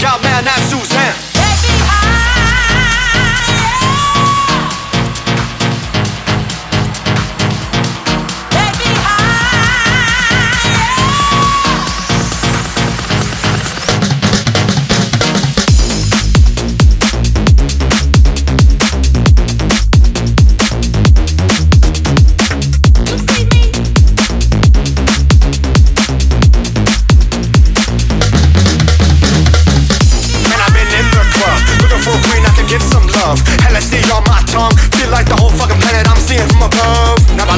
要 man 男 Suzanne。some love. Hella on my tongue. Feel like the whole fucking planet I'm seeing from above. Now my